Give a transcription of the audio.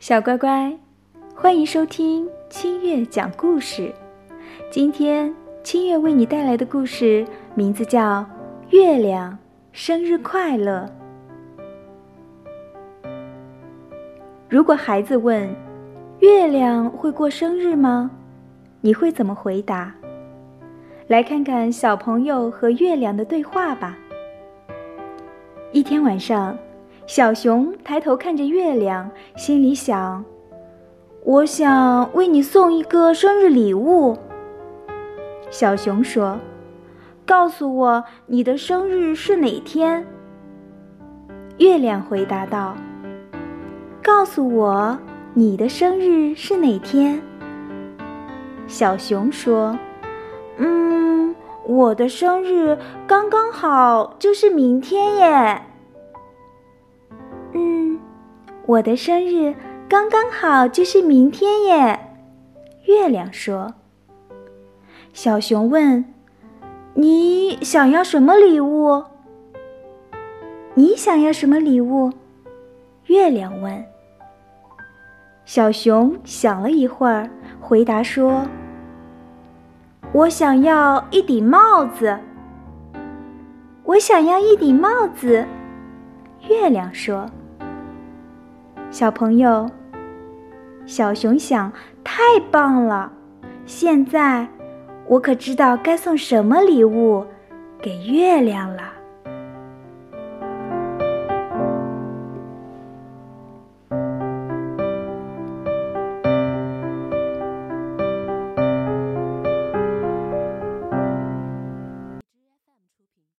小乖乖，欢迎收听清月讲故事。今天清月为你带来的故事名字叫《月亮生日快乐》。如果孩子问：“月亮会过生日吗？”你会怎么回答？来看看小朋友和月亮的对话吧。一天晚上。小熊抬头看着月亮，心里想：“我想为你送一个生日礼物。”小熊说：“告诉我你的生日是哪天？”月亮回答道：“告诉我你的生日是哪天？”小熊说：“嗯，我的生日刚刚好就是明天耶。”我的生日刚刚好，就是明天耶。月亮说。小熊问：“你想要什么礼物？”你想要什么礼物？月亮问。小熊想了一会儿，回答说：“我想要一顶帽子。”我想要一顶帽子。月亮说。小朋友，小熊想：太棒了！现在我可知道该送什么礼物给月亮了。